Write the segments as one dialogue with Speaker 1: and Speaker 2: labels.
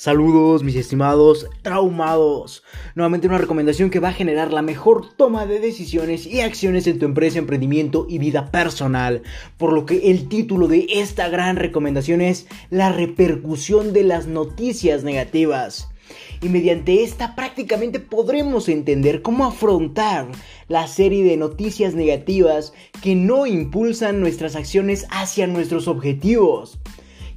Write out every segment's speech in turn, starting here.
Speaker 1: Saludos mis estimados traumados. Nuevamente una recomendación que va a generar la mejor toma de decisiones y acciones en tu empresa, emprendimiento y vida personal. Por lo que el título de esta gran recomendación es La repercusión de las noticias negativas. Y mediante esta prácticamente podremos entender cómo afrontar la serie de noticias negativas que no impulsan nuestras acciones hacia nuestros objetivos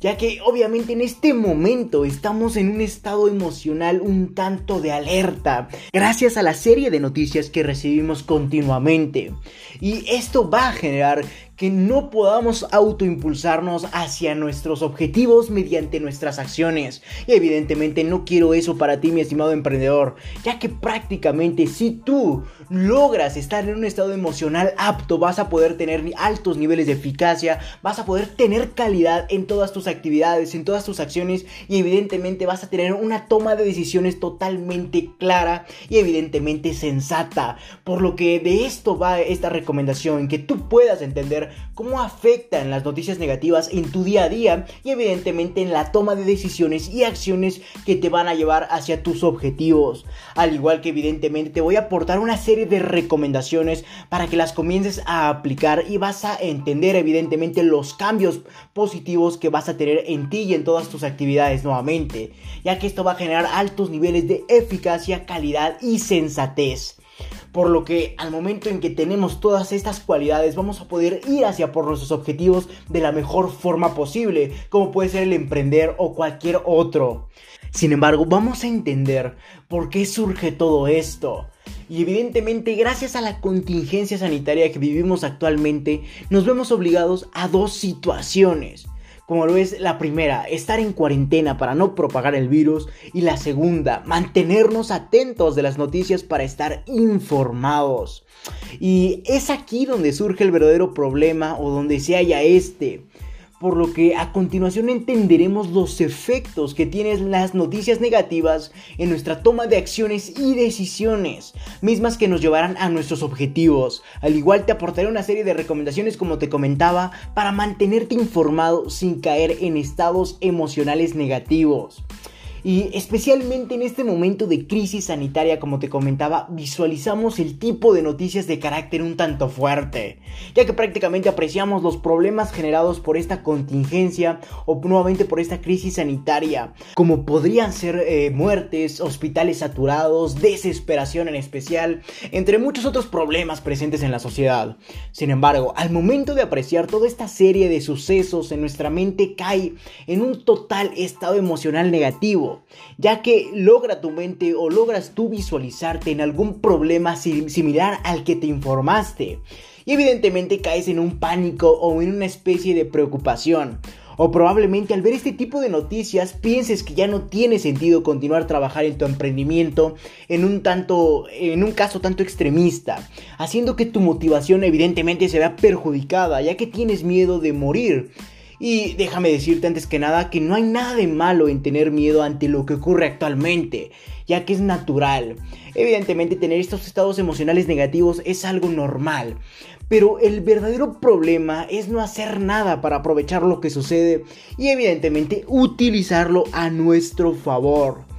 Speaker 1: ya que obviamente en este momento estamos en un estado emocional un tanto de alerta, gracias a la serie de noticias que recibimos continuamente. Y esto va a generar que no podamos autoimpulsarnos hacia nuestros objetivos mediante nuestras acciones. Y evidentemente no quiero eso para ti, mi estimado emprendedor, ya que prácticamente si tú logras estar en un estado emocional apto, vas a poder tener altos niveles de eficacia, vas a poder tener calidad en todas tus actividades, en todas tus acciones y evidentemente vas a tener una toma de decisiones totalmente clara y evidentemente sensata. Por lo que de esto va esta recomendación, que tú puedas entender cómo afectan las noticias negativas en tu día a día y evidentemente en la toma de decisiones y acciones que te van a llevar hacia tus objetivos. Al igual que evidentemente te voy a aportar una serie de recomendaciones para que las comiences a aplicar y vas a entender evidentemente los cambios positivos que vas a tener en ti y en todas tus actividades nuevamente, ya que esto va a generar altos niveles de eficacia, calidad y sensatez. Por lo que al momento en que tenemos todas estas cualidades vamos a poder ir hacia por nuestros objetivos de la mejor forma posible, como puede ser el emprender o cualquier otro. Sin embargo, vamos a entender por qué surge todo esto. Y evidentemente, gracias a la contingencia sanitaria que vivimos actualmente, nos vemos obligados a dos situaciones como lo es la primera, estar en cuarentena para no propagar el virus y la segunda, mantenernos atentos de las noticias para estar informados. Y es aquí donde surge el verdadero problema o donde se halla este por lo que a continuación entenderemos los efectos que tienen las noticias negativas en nuestra toma de acciones y decisiones, mismas que nos llevarán a nuestros objetivos. Al igual te aportaré una serie de recomendaciones como te comentaba para mantenerte informado sin caer en estados emocionales negativos. Y especialmente en este momento de crisis sanitaria, como te comentaba, visualizamos el tipo de noticias de carácter un tanto fuerte, ya que prácticamente apreciamos los problemas generados por esta contingencia o nuevamente por esta crisis sanitaria, como podrían ser eh, muertes, hospitales saturados, desesperación en especial, entre muchos otros problemas presentes en la sociedad. Sin embargo, al momento de apreciar toda esta serie de sucesos en nuestra mente cae en un total estado emocional negativo ya que logra tu mente o logras tú visualizarte en algún problema similar al que te informaste. Y evidentemente caes en un pánico o en una especie de preocupación. O probablemente al ver este tipo de noticias pienses que ya no tiene sentido continuar trabajar en tu emprendimiento en un tanto en un caso tanto extremista, haciendo que tu motivación evidentemente se vea perjudicada, ya que tienes miedo de morir. Y déjame decirte antes que nada que no hay nada de malo en tener miedo ante lo que ocurre actualmente, ya que es natural. Evidentemente tener estos estados emocionales negativos es algo normal. Pero el verdadero problema es no hacer nada para aprovechar lo que sucede y evidentemente utilizarlo a nuestro favor.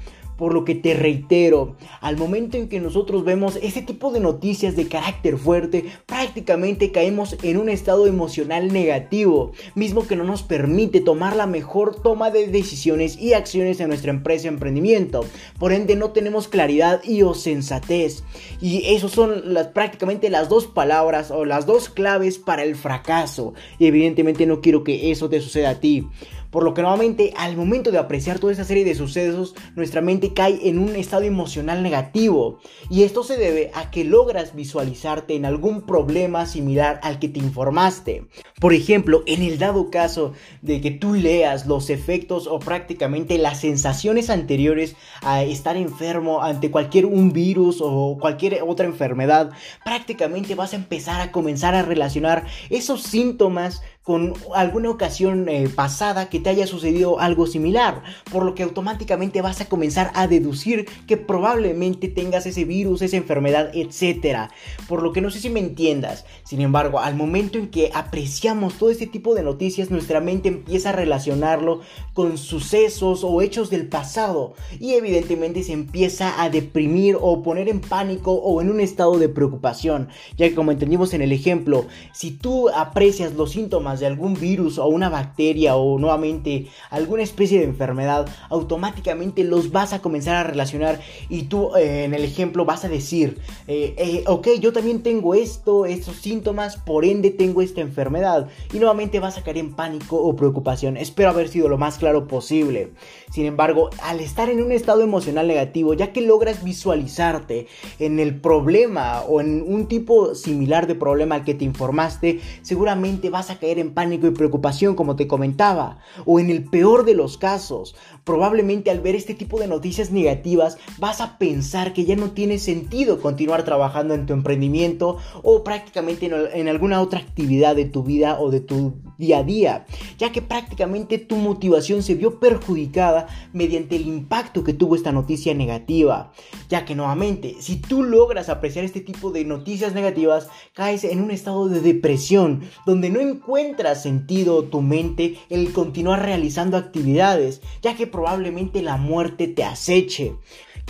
Speaker 1: Por lo que te reitero, al momento en que nosotros vemos ese tipo de noticias de carácter fuerte, prácticamente caemos en un estado emocional negativo, mismo que no nos permite tomar la mejor toma de decisiones y acciones en nuestra empresa emprendimiento. Por ende no tenemos claridad y o sensatez. Y esos son las, prácticamente las dos palabras o las dos claves para el fracaso. Y evidentemente no quiero que eso te suceda a ti. Por lo que nuevamente al momento de apreciar toda esa serie de sucesos, nuestra mente cae en un estado emocional negativo. Y esto se debe a que logras visualizarte en algún problema similar al que te informaste. Por ejemplo, en el dado caso de que tú leas los efectos o prácticamente las sensaciones anteriores a estar enfermo ante cualquier un virus o cualquier otra enfermedad, prácticamente vas a empezar a comenzar a relacionar esos síntomas con alguna ocasión eh, pasada que te haya sucedido algo similar, por lo que automáticamente vas a comenzar a deducir que probablemente tengas ese virus, esa enfermedad, etc. Por lo que no sé si me entiendas. Sin embargo, al momento en que apreciamos todo este tipo de noticias, nuestra mente empieza a relacionarlo con sucesos o hechos del pasado y evidentemente se empieza a deprimir o poner en pánico o en un estado de preocupación, ya que como entendimos en el ejemplo, si tú aprecias los síntomas de algún virus o una bacteria o nuevamente alguna especie de enfermedad, automáticamente los vas a comenzar a relacionar y tú eh, en el ejemplo vas a decir, eh, eh, ok, yo también tengo esto, estos síntomas, por ende tengo esta enfermedad y nuevamente vas a caer en pánico o preocupación. Espero haber sido lo más claro posible. Sin embargo, al estar en un estado emocional negativo, ya que logras visualizarte en el problema o en un tipo similar de problema al que te informaste, seguramente vas a caer en pánico y preocupación como te comentaba. O en el peor de los casos, probablemente al ver este tipo de noticias negativas vas a pensar que ya no tiene sentido continuar trabajando en tu emprendimiento o prácticamente en, alguna otra actividad de tu vida o de tu día a día, ya que prácticamente tu motivación se vio perjudicada mediante el impacto que tuvo esta noticia negativa, ya que nuevamente, si tú logras apreciar este tipo de noticias negativas, caes en un estado de depresión, donde no encuentras sentido tu mente el continuar realizando actividades, ya que probablemente la muerte te aceche.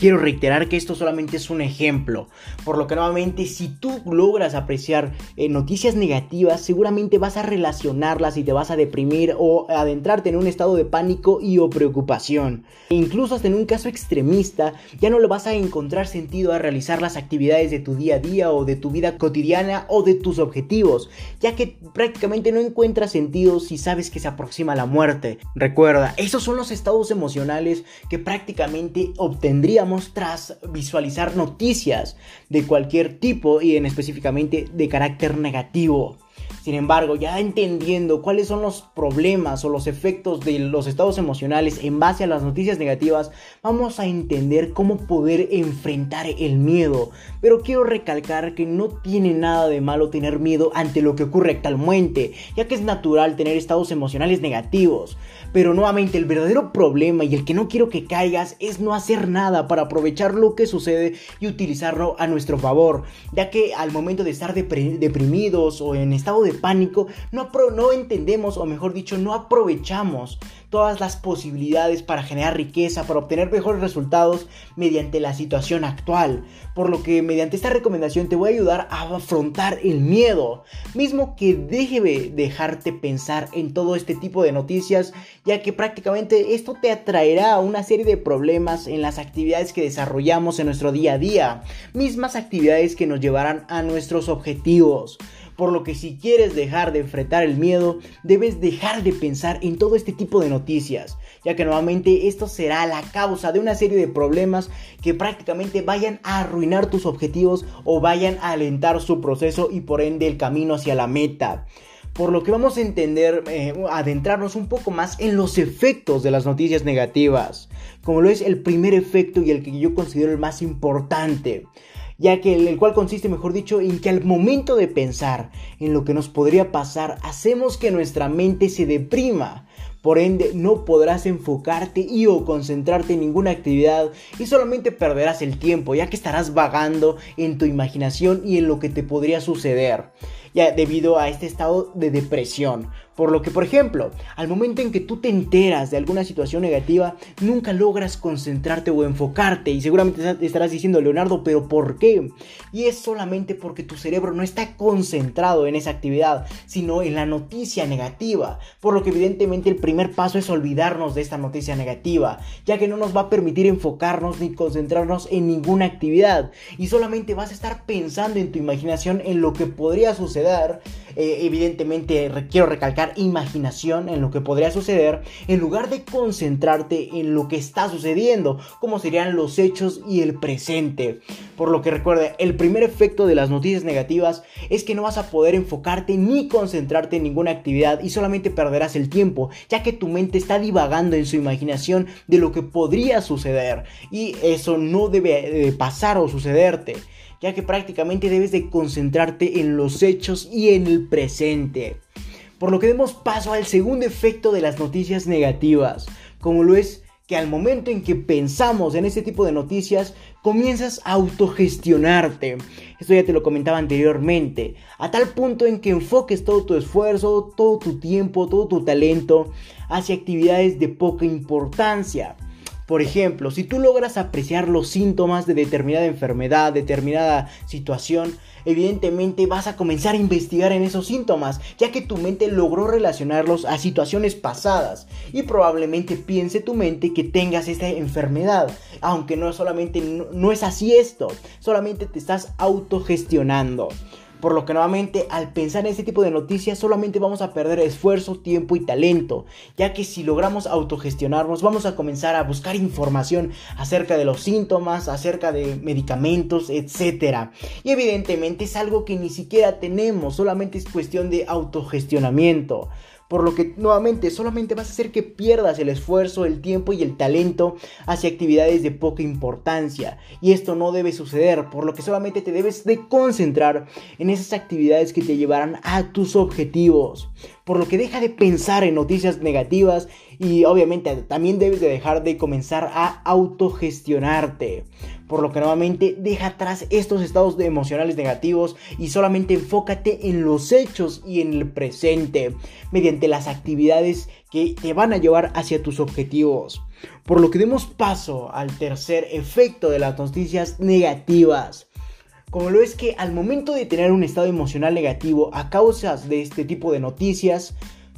Speaker 1: Quiero reiterar que esto solamente es un ejemplo, por lo que nuevamente si tú logras apreciar eh, noticias negativas, seguramente vas a relacionarlas y te vas a deprimir o adentrarte en un estado de pánico y o preocupación. E incluso hasta en un caso extremista, ya no le vas a encontrar sentido a realizar las actividades de tu día a día o de tu vida cotidiana o de tus objetivos, ya que prácticamente no encuentras sentido si sabes que se aproxima la muerte. Recuerda, esos son los estados emocionales que prácticamente obtendríamos tras visualizar noticias de cualquier tipo y en específicamente de carácter negativo. Sin embargo, ya entendiendo cuáles son los problemas o los efectos de los estados emocionales en base a las noticias negativas, vamos a entender cómo poder enfrentar el miedo. Pero quiero recalcar que no tiene nada de malo tener miedo ante lo que ocurre actualmente, ya que es natural tener estados emocionales negativos. Pero nuevamente el verdadero problema y el que no quiero que caigas es no hacer nada para aprovechar lo que sucede y utilizarlo a nuestro favor, ya que al momento de estar deprimidos o en estado de pánico, no, no entendemos, o mejor dicho, no aprovechamos todas las posibilidades para generar riqueza, para obtener mejores resultados mediante la situación actual. Por lo que mediante esta recomendación te voy a ayudar a afrontar el miedo, mismo que deje de dejarte pensar en todo este tipo de noticias, ya que prácticamente esto te atraerá a una serie de problemas en las actividades que desarrollamos en nuestro día a día, mismas actividades que nos llevarán a nuestros objetivos. Por lo que si quieres dejar de enfrentar el miedo, debes dejar de pensar en todo este tipo de noticias, ya que nuevamente esto será la causa de una serie de problemas que prácticamente vayan a arruinar tus objetivos o vayan a alentar su proceso y por ende el camino hacia la meta. Por lo que vamos a entender, eh, adentrarnos un poco más en los efectos de las noticias negativas, como lo es el primer efecto y el que yo considero el más importante ya que el, cual consiste, mejor dicho, en que al momento de pensar en lo que nos podría pasar, hacemos que nuestra mente se deprima. Por ende, no podrás enfocarte y o concentrarte en ninguna actividad y solamente perderás el tiempo, ya que estarás vagando en tu imaginación y en lo que te podría suceder ya debido a este estado de depresión. Por lo que, por ejemplo, al momento en que tú te enteras de alguna situación negativa, nunca logras concentrarte o enfocarte. Y seguramente estarás diciendo, Leonardo, pero ¿por qué? Y es solamente porque tu cerebro no está concentrado en esa actividad, sino en la noticia negativa. Por lo que evidentemente el primer paso es olvidarnos de esta noticia negativa, ya que no nos va a permitir enfocarnos ni concentrarnos en ninguna actividad. Y solamente vas a estar pensando en tu imaginación en lo que podría suceder eh, evidentemente quiero recalcar imaginación en lo que podría suceder, en lugar de concentrarte en lo que está sucediendo, como serían los hechos y el presente. Por lo que recuerda, el primer efecto de las noticias negativas es que no vas a poder enfocarte ni concentrarte en ninguna actividad y solamente perderás el tiempo, ya que tu mente está divagando en su imaginación de lo que podría suceder. Y eso no debe eh, pasar o sucederte ya que prácticamente debes de concentrarte en los hechos y en el presente. Por lo que demos paso al segundo efecto de las noticias negativas, como lo es que al momento en que pensamos en este tipo de noticias, comienzas a autogestionarte. Esto ya te lo comentaba anteriormente. A tal punto en que enfoques todo tu esfuerzo, todo tu tiempo, todo tu talento hacia actividades de poca importancia. Por ejemplo, si tú logras apreciar los síntomas de determinada enfermedad, determinada situación, evidentemente vas a comenzar a investigar en esos síntomas, ya que tu mente logró relacionarlos a situaciones pasadas y probablemente piense tu mente que tengas esta enfermedad, aunque no solamente no, es así esto, solamente te estás autogestionando. Por lo que nuevamente al pensar en este tipo de noticias solamente vamos a perder esfuerzo, tiempo y talento, ya que si logramos autogestionarnos vamos a comenzar a buscar información acerca de los síntomas, acerca de medicamentos, etc. Y evidentemente es algo que ni siquiera tenemos, solamente es cuestión de autogestionamiento por lo que nuevamente solamente vas a hacer que pierdas el esfuerzo, el tiempo y el talento hacia actividades de poca importancia. Y esto no debe suceder, por lo que solamente te debes de concentrar en esas actividades que te llevarán a tus objetivos. Por lo que deja de pensar en noticias negativas y obviamente también debes de dejar de comenzar a autogestionarte por lo que nuevamente deja atrás estos estados emocionales negativos y solamente enfócate en los hechos y en el presente mediante las actividades que te van a llevar hacia tus objetivos. Por lo que demos paso al tercer efecto de las noticias negativas. Como lo es que al momento de tener un estado emocional negativo a causa de este tipo de noticias,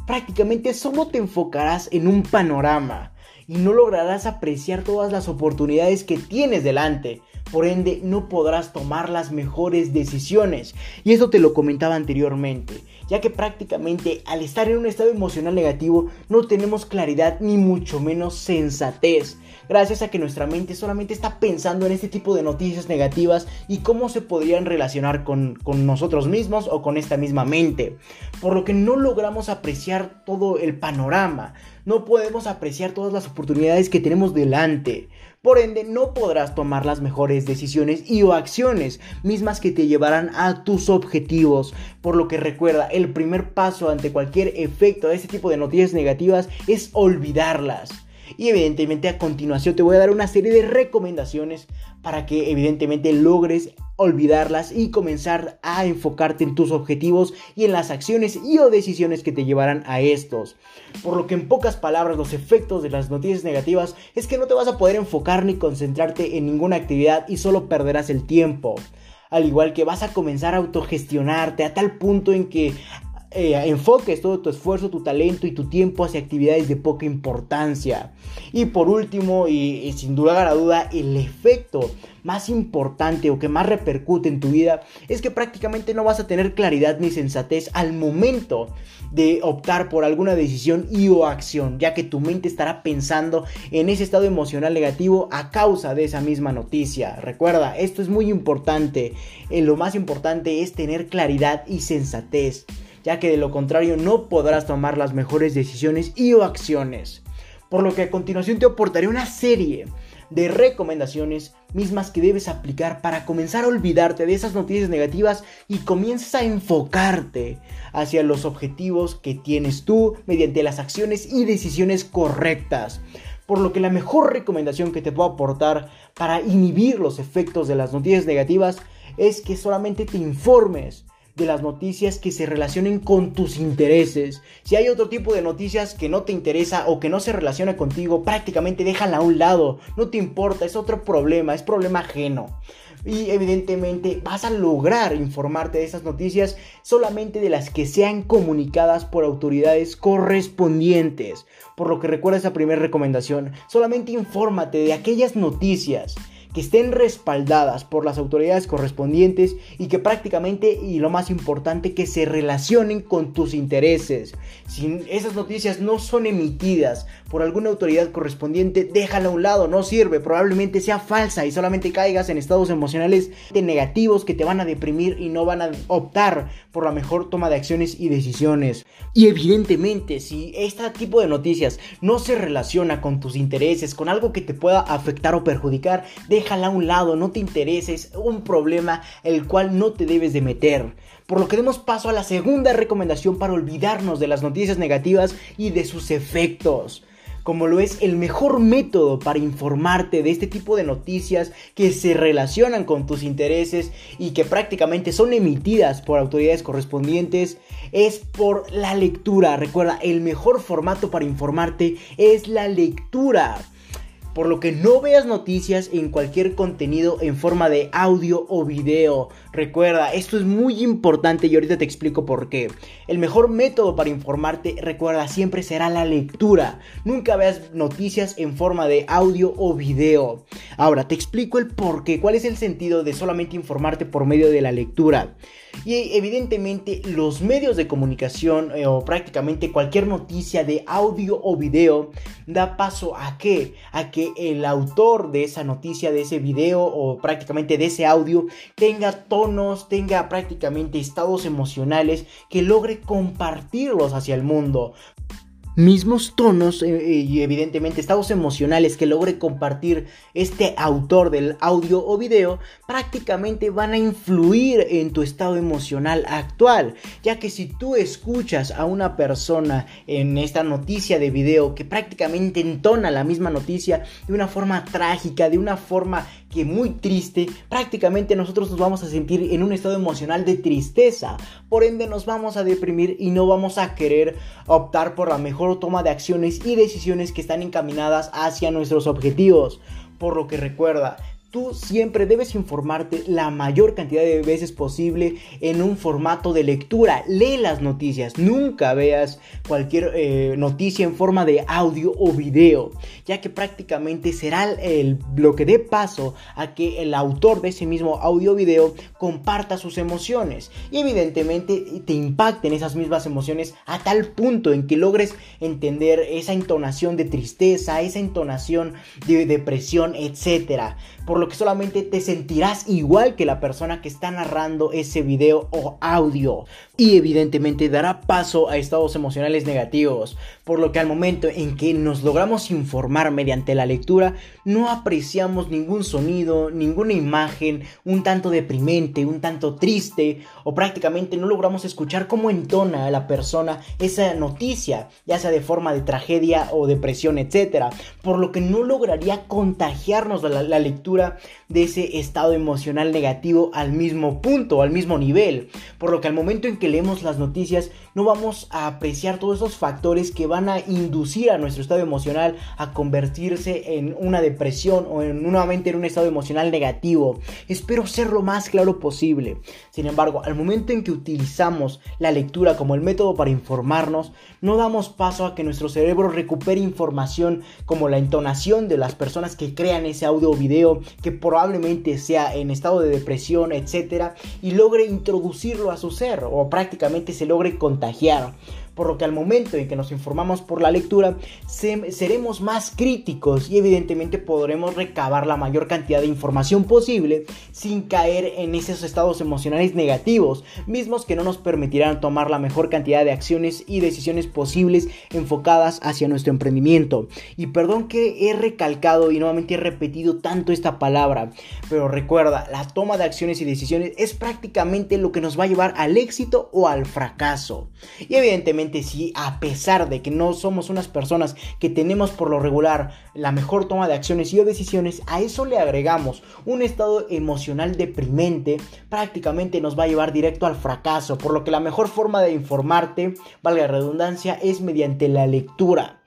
Speaker 1: prácticamente solo te enfocarás en un panorama y no lograrás apreciar todas las oportunidades que tienes delante. Por ende, no podrás tomar las mejores decisiones. Y eso te lo comentaba anteriormente, ya que prácticamente al estar en un estado emocional negativo no tenemos claridad ni mucho menos sensatez. Gracias a que nuestra mente solamente está pensando en este tipo de noticias negativas y cómo se podrían relacionar con, con nosotros mismos o con esta misma mente. Por lo que no logramos apreciar todo el panorama no podemos apreciar todas las oportunidades que tenemos delante. Por ende, no podrás tomar las mejores decisiones y o acciones mismas que te llevarán a tus objetivos. Por lo que recuerda, el primer paso ante cualquier efecto de este tipo de noticias negativas es olvidarlas. Y evidentemente a continuación te voy a dar una serie de recomendaciones para que evidentemente logres olvidarlas y comenzar a enfocarte en tus objetivos y en las acciones y o decisiones que te llevarán a estos. Por lo que en pocas palabras los efectos de las noticias negativas es que no te vas a poder enfocar ni concentrarte en ninguna actividad y solo perderás el tiempo al igual que vas a comenzar a autogestionarte a tal punto en que eh, enfoques todo tu esfuerzo, tu talento y tu tiempo hacia actividades de poca importancia. Y por último, y, sin duda a duda, el efecto más importante o que más repercute en tu vida es que prácticamente no vas a tener claridad ni sensatez al momento de optar por alguna decisión y o acción, ya que tu mente estará pensando en ese estado emocional negativo a causa de esa misma noticia. Recuerda, esto es muy importante. Eh, lo más importante es tener claridad y sensatez ya que de lo contrario no podrás tomar las mejores decisiones y o acciones. Por lo que a continuación te aportaré una serie de recomendaciones mismas que debes aplicar para comenzar a olvidarte de esas noticias negativas y comienzas a enfocarte hacia los objetivos que tienes tú mediante las acciones y decisiones correctas. Por lo que la mejor recomendación que te puedo aportar para inhibir los efectos de las noticias negativas es que solamente te informes de las noticias que se relacionen con tus intereses. Si hay otro tipo de noticias que no te interesa o que no se relaciona contigo, prácticamente déjala a un lado. No te importa, es otro problema, es problema ajeno. Y evidentemente vas a lograr informarte de esas noticias solamente de las que sean comunicadas por autoridades correspondientes. Por lo que recuerda esa primera recomendación, solamente infórmate de aquellas noticias que estén respaldadas por las autoridades correspondientes y que prácticamente, y lo más importante, que se relacionen con tus intereses. Si esas noticias no son emitidas por alguna autoridad correspondiente, déjala a un lado, no sirve, probablemente sea falsa y solamente caigas en estados emocionales negativos que te van a deprimir y no van a optar por la mejor toma de acciones y decisiones. Y evidentemente, si este tipo de noticias no se relaciona con tus intereses, con algo que te pueda afectar o perjudicar, déjala a un lado, no te intereses, un problema el cual no te debes de meter. Por lo que demos paso a la segunda recomendación para olvidarnos de las noticias negativas y de sus efectos como lo es el mejor método para informarte de este tipo de noticias que se relacionan con tus intereses y que prácticamente son emitidas por autoridades correspondientes, es por la lectura. Recuerda, el mejor formato para informarte es la lectura por lo que no veas noticias en cualquier contenido en forma de audio o video. Recuerda, esto es muy importante y ahorita te explico por qué. El mejor método para informarte, recuerda, siempre será la lectura. Nunca veas noticias en forma de audio o video. Ahora, te explico el por qué, cuál es el sentido de solamente informarte por medio de la lectura. Y evidentemente los medios de comunicación eh, o prácticamente cualquier noticia de audio o video da paso a? A que el autor de esa noticia, de ese video o prácticamente de ese audio tenga tonos, tenga prácticamente estados emocionales que logre compartirlos hacia el mundo mismos tonos eh, eh, y evidentemente estados emocionales que logre compartir este autor del audio o video prácticamente van a influir en tu estado emocional actual. Ya que si tú escuchas a una persona en esta noticia de video que prácticamente entona la misma noticia de una forma trágica de una forma que muy triste, prácticamente nosotros nos vamos a sentir en un estado emocional de tristeza. Por ende nos vamos a deprimir y no vamos a querer optar por la mejor toma de acciones y decisiones que están encaminadas hacia nuestros objetivos. Por lo que recuerda, tú siempre debes informarte la mayor cantidad de veces posible en un formato de lectura. Lee las noticias, nunca veas cualquier eh, noticia en forma de audio o video, ya que prácticamente será el, lo que dé paso a que el autor de ese mismo audio o video comparta sus emociones y evidentemente te impacten esas mismas emociones a tal punto en que logres entender esa entonación de tristeza, esa entonación de depresión, etc por lo que solamente te sentirás igual que la persona que está narrando ese video o audio y evidentemente dará paso a estados emocionales negativos, por lo que al momento en que nos logramos informar mediante la lectura, no apreciamos ningún sonido, ninguna imagen, un tanto deprimente, un tanto triste, o prácticamente no logramos escuchar cómo entona a la persona esa noticia, ya sea de forma de tragedia o depresión, etc. Por lo que no lograría contagiarnos la, la lectura de ese estado emocional negativo al mismo punto, al mismo nivel, por lo que al momento en que leemos las noticias no vamos a apreciar todos esos factores que van a inducir a nuestro estado emocional a convertirse en una depresión o en nuevamente en un estado emocional negativo. Espero ser lo más claro posible. Sin embargo, al momento en que utilizamos la lectura como el método para informarnos, no damos paso a que nuestro cerebro recupere información como la entonación de las personas que crean ese audio o video que probablemente sea en estado de depresión, etcétera, y logre introducirlo a su ser o prácticamente se logre contagiar por lo que al momento en que nos informamos por la lectura seremos más críticos y evidentemente podremos recabar la mayor cantidad de información posible sin caer en esos estados emocionales negativos, mismos que no nos permitirán tomar la mejor cantidad de acciones y decisiones posibles enfocadas hacia nuestro emprendimiento. Y perdón que he recalcado y nuevamente he repetido tanto esta palabra, pero recuerda, la toma de acciones y decisiones es prácticamente lo que nos va a llevar al éxito o al fracaso. Y evidentemente si a pesar de que no somos unas personas que tenemos por lo regular la mejor toma de acciones y decisiones, a eso le agregamos un estado emocional deprimente, prácticamente nos va a llevar directo al fracaso, por lo que la mejor forma de informarte, valga la redundancia, es mediante la lectura.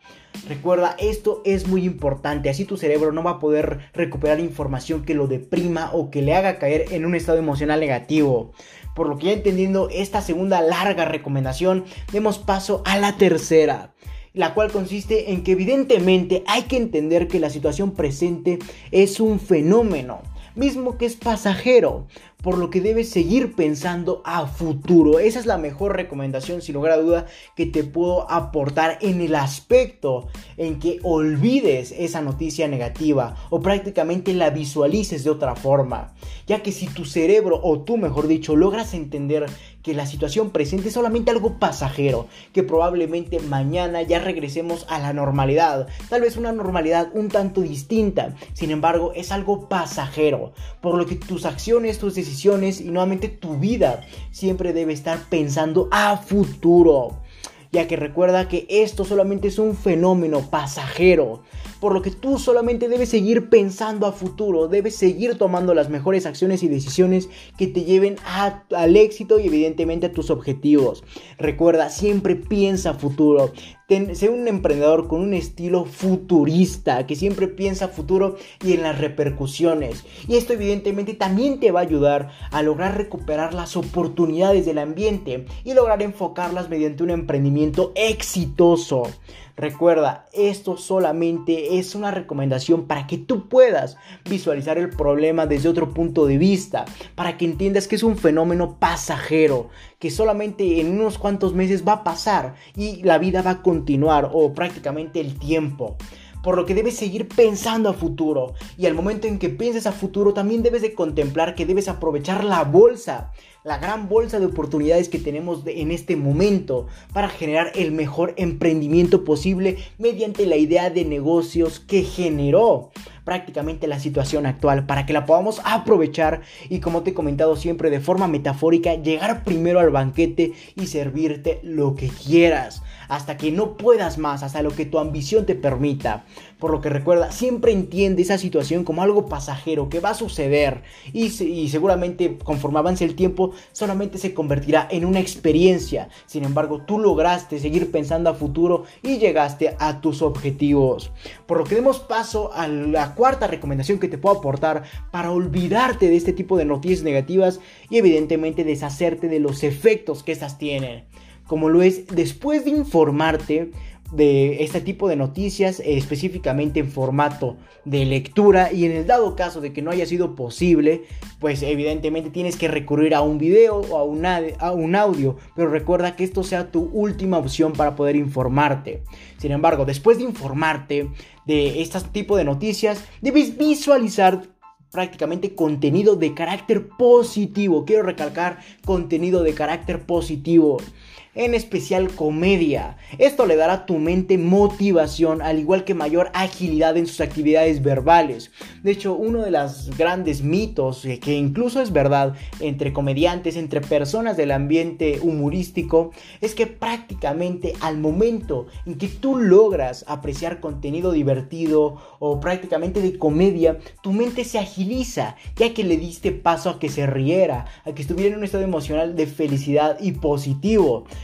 Speaker 1: Recuerda, esto es muy importante, así tu cerebro no va a poder recuperar información que lo deprima o que le haga caer en un estado emocional negativo. Por lo que ya entendiendo esta segunda larga recomendación, demos paso a la tercera la cual consiste en que evidentemente hay que entender que la situación presente es un fenómeno, mismo que es pasajero, por lo que debes seguir pensando a futuro. Esa es la mejor recomendación, sin lugar a duda, que te puedo aportar en el aspecto en que olvides esa noticia negativa o prácticamente la visualices de otra forma. Ya que si tu cerebro, o tú mejor dicho, logras entender que la situación presente es solamente algo pasajero, que probablemente mañana ya regresemos a la normalidad, tal vez una normalidad un tanto distinta, sin embargo es algo pasajero, por lo que tus acciones, tus decisiones y nuevamente tu vida siempre debe estar pensando a futuro. Ya que recuerda que esto solamente es un fenómeno pasajero, por lo que tú solamente debes seguir pensando a futuro, debes seguir tomando las mejores acciones y decisiones que te lleven al éxito y evidentemente a tus objetivos. Recuerda, siempre piensa a futuro, sé un emprendedor con un estilo futurista, que siempre piensa a futuro y en las repercusiones. Y esto evidentemente también te va a ayudar a lograr recuperar las oportunidades del ambiente y lograr enfocarlas mediante un emprendimiento exitoso. Recuerda, esto solamente es una recomendación para que tú puedas visualizar el problema desde otro punto de vista, para que entiendas que es un fenómeno pasajero, que solamente en unos cuantos meses va a pasar y la vida va a continuar o prácticamente el tiempo por lo que debes seguir pensando a futuro. Y al momento en que pienses a futuro, también debes de contemplar que debes aprovechar la bolsa la gran bolsa de oportunidades que tenemos en este momento para generar el mejor emprendimiento posible mediante la idea de negocios que generó prácticamente la situación actual para que la podamos aprovechar y como te he comentado siempre de forma metafórica llegar primero al banquete y servirte lo que quieras hasta que no puedas más hasta lo que tu ambición te permita. Por lo que recuerda siempre entiende esa situación como algo pasajero que va a suceder y, seguramente conforme avance el tiempo solamente se convertirá en una experiencia. Sin embargo tú lograste seguir pensando a futuro y llegaste a tus objetivos. Por lo que demos paso a la cuarta recomendación que te puedo aportar para olvidarte de este tipo de noticias negativas y evidentemente deshacerte de los efectos que estas tienen. Como lo es después de informarte, de este tipo de noticias, eh, específicamente en formato de lectura y en el dado caso de que no haya sido posible, pues evidentemente tienes que recurrir a un video o a a un audio, pero recuerda que esto sea tu última opción para poder informarte. Sin embargo, después de informarte de este tipo de noticias, debes visualizar prácticamente contenido de carácter positivo. Quiero recalcar contenido de carácter positivo en especial comedia. Esto le dará a tu mente motivación, al igual que mayor agilidad en sus actividades verbales. De hecho, uno de los grandes mitos, eh, que incluso es verdad entre comediantes, entre personas del ambiente humorístico, es que prácticamente al momento en que tú logras apreciar contenido divertido o prácticamente de comedia, tu mente se agiliza, ya que le diste paso a que se riera, a que estuviera en un estado emocional de felicidad y positivo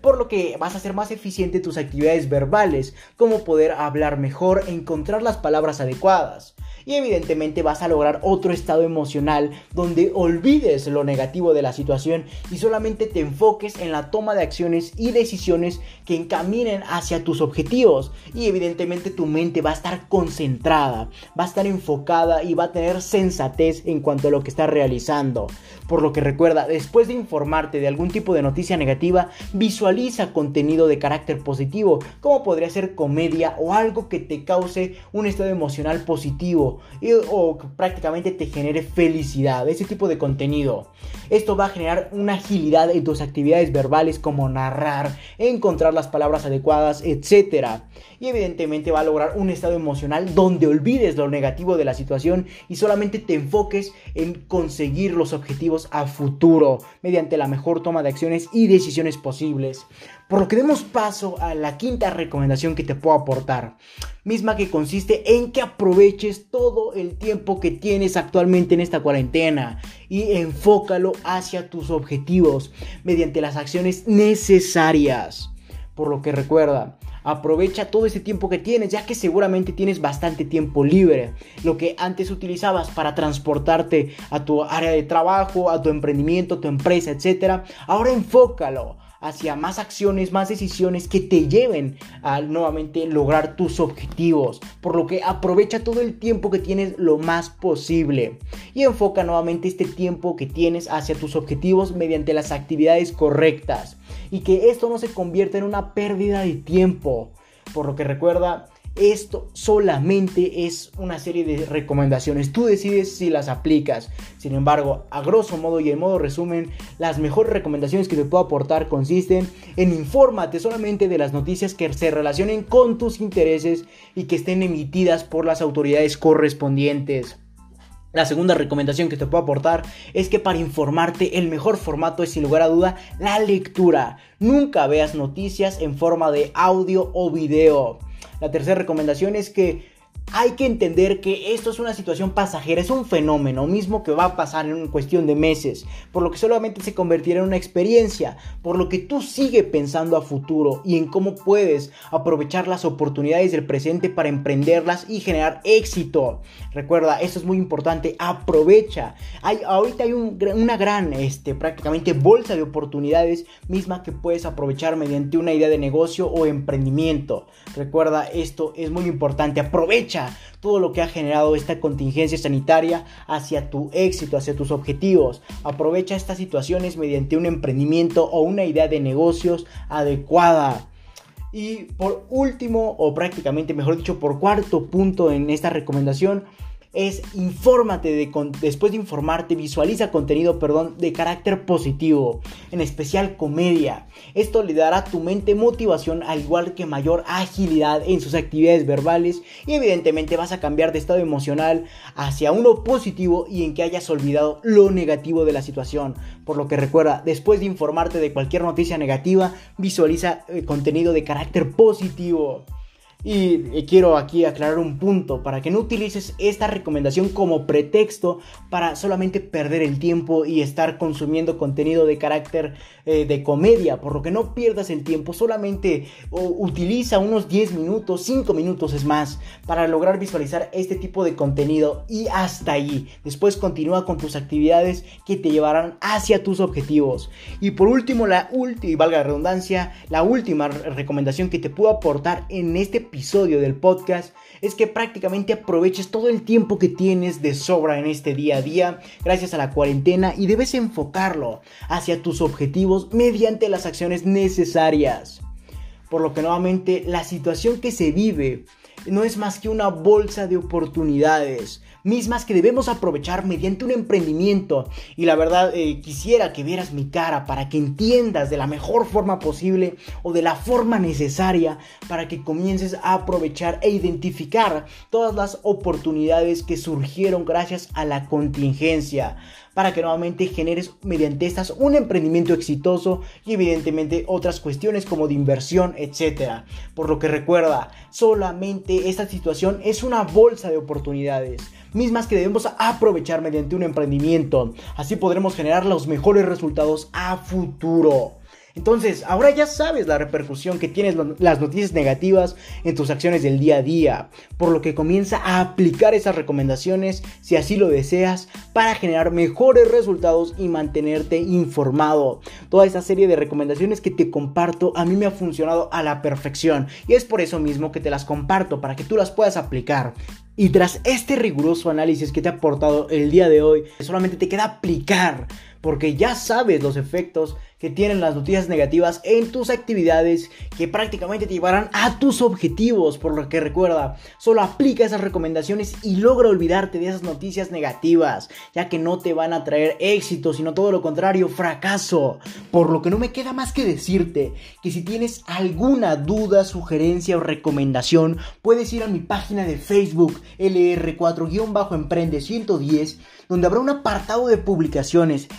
Speaker 1: por lo que vas a ser más eficiente en tus actividades verbales, como poder hablar mejor encontrar las palabras adecuadas y evidentemente vas a lograr otro estado emocional donde olvides lo negativo de la situación y solamente te enfoques en la toma de acciones y decisiones que encaminen hacia tus objetivos y evidentemente tu mente va a estar concentrada, va a estar enfocada y va a tener sensatez en cuanto a lo que estás realizando. Por lo que recuerda, después de informarte de algún tipo de noticia negativa, visualiza contenido de carácter positivo, como podría ser comedia o algo que te cause un estado emocional positivo o prácticamente te genere felicidad, ese tipo de contenido. Esto va a generar una agilidad en tus actividades verbales como narrar, encontrar las palabras adecuadas, etc. Y evidentemente va a lograr un estado emocional donde olvides lo negativo de la situación y solamente te enfoques en conseguir los objetivos a futuro mediante la mejor toma de acciones y decisiones posibles. Por lo que demos paso a la quinta recomendación que te puedo aportar, misma que consiste en que aproveches todo el tiempo que tienes actualmente en esta cuarentena y enfócalo hacia tus objetivos mediante las acciones necesarias. Por lo que recuerda, aprovecha todo ese tiempo que tienes, ya que seguramente tienes bastante tiempo libre. Lo que antes utilizabas para transportarte a tu área de trabajo, a tu emprendimiento, tu empresa, etc. Ahora enfócalo hacia más acciones, más decisiones que te lleven a nuevamente lograr tus objetivos. Por lo que aprovecha todo el tiempo que tienes lo más posible y enfoca nuevamente este tiempo que tienes hacia tus objetivos mediante las actividades correctas y que esto no se convierta en una pérdida de tiempo. Por lo que recuerda, esto solamente es una serie de recomendaciones. Tú decides si las aplicas. Sin embargo, a grosso modo y en modo resumen, las mejores recomendaciones que te puedo aportar consisten en infórmate solamente de las noticias que se relacionen con tus intereses y que estén emitidas por las autoridades correspondientes. La segunda recomendación que te puedo aportar es que para informarte el mejor formato es sin lugar a duda la lectura. Nunca veas noticias en forma de audio o video. La tercera recomendación es que hay que entender que esto es una situación pasajera, es un fenómeno mismo que va a pasar en cuestión de meses, por lo que solamente se convertirá en una experiencia, por lo que tú sigue pensando a futuro y en cómo puedes aprovechar las oportunidades del presente para emprenderlas y generar éxito. Recuerda, esto es muy importante, aprovecha. Hay, ahorita hay una gran, este, prácticamente bolsa de oportunidades misma que puedes aprovechar mediante una idea de negocio o emprendimiento. Recuerda, esto es muy importante, aprovecha todo lo que ha generado esta contingencia sanitaria hacia tu éxito, hacia tus objetivos. Aprovecha estas situaciones mediante un emprendimiento o una idea de negocios adecuada. Y por último, o prácticamente mejor dicho, por cuarto punto en esta recomendación, es infórmate de, después de informarte, visualiza contenido, perdón, de carácter positivo, en especial comedia. Esto le dará a tu mente motivación al igual que mayor agilidad en sus actividades verbales y evidentemente vas a cambiar de estado emocional hacia uno positivo y en que hayas olvidado lo negativo de la situación. Por lo que recuerda, después de informarte de cualquier noticia negativa, visualiza eh, contenido de carácter positivo. Y quiero aquí aclarar un punto para que no utilices esta recomendación como pretexto para solamente perder el tiempo y estar consumiendo contenido de carácter eh, de comedia, por lo que no pierdas el tiempo, solamente utiliza unos 10 minutos, 5 minutos es más, para lograr visualizar este tipo de contenido y hasta ahí. Después continúa con tus actividades que te llevarán hacia tus objetivos. Y por último, la última, y valga la redundancia, la última recomendación que te puedo aportar en este episodio del podcast es que prácticamente aproveches todo el tiempo que tienes de sobra en este día a día gracias a la cuarentena y debes enfocarlo hacia tus objetivos mediante las acciones necesarias. Por lo que nuevamente la situación que se vive no es más que una bolsa de oportunidades, mismas que debemos aprovechar mediante un emprendimiento. Y la verdad, eh, quisiera que vieras mi cara para que entiendas de la mejor forma posible o de la forma necesaria para que comiences a aprovechar e identificar todas las oportunidades que surgieron gracias a la contingencia para que nuevamente generes mediante estas un emprendimiento exitoso y evidentemente otras cuestiones como de inversión, etc. Por lo que recuerda, solamente esta situación es una bolsa de oportunidades mismas que debemos aprovechar mediante un emprendimiento. Así podremos generar los mejores resultados a futuro. Entonces, ahora ya sabes la repercusión que tienen las noticias negativas en tus acciones del día a día, por lo que comienza a aplicar esas recomendaciones si así lo deseas para generar mejores resultados y mantenerte informado. Toda esta serie de recomendaciones que te comparto a mí me ha funcionado a la perfección y es por eso mismo que te las comparto para que tú las puedas aplicar. Y tras este riguroso análisis que te ha aportado el día de hoy, solamente te queda aplicar, porque ya sabes los efectos que tienen las noticias negativas en tus actividades que prácticamente te llevarán a tus objetivos. Por lo que recuerda, solo aplica esas recomendaciones y logra olvidarte de esas noticias negativas, ya que no te van a traer éxito, sino todo lo contrario, fracaso. Por lo que no me queda más que decirte que si tienes alguna duda, sugerencia o recomendación, puedes ir a mi página de Facebook LR4-Emprende 110 donde habrá un apartado de publicaciones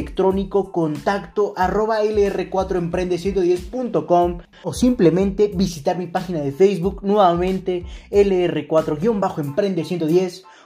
Speaker 1: electrónico contacto arroba lr4emprende110.com o simplemente visitar mi página de Facebook nuevamente lr4-emprende110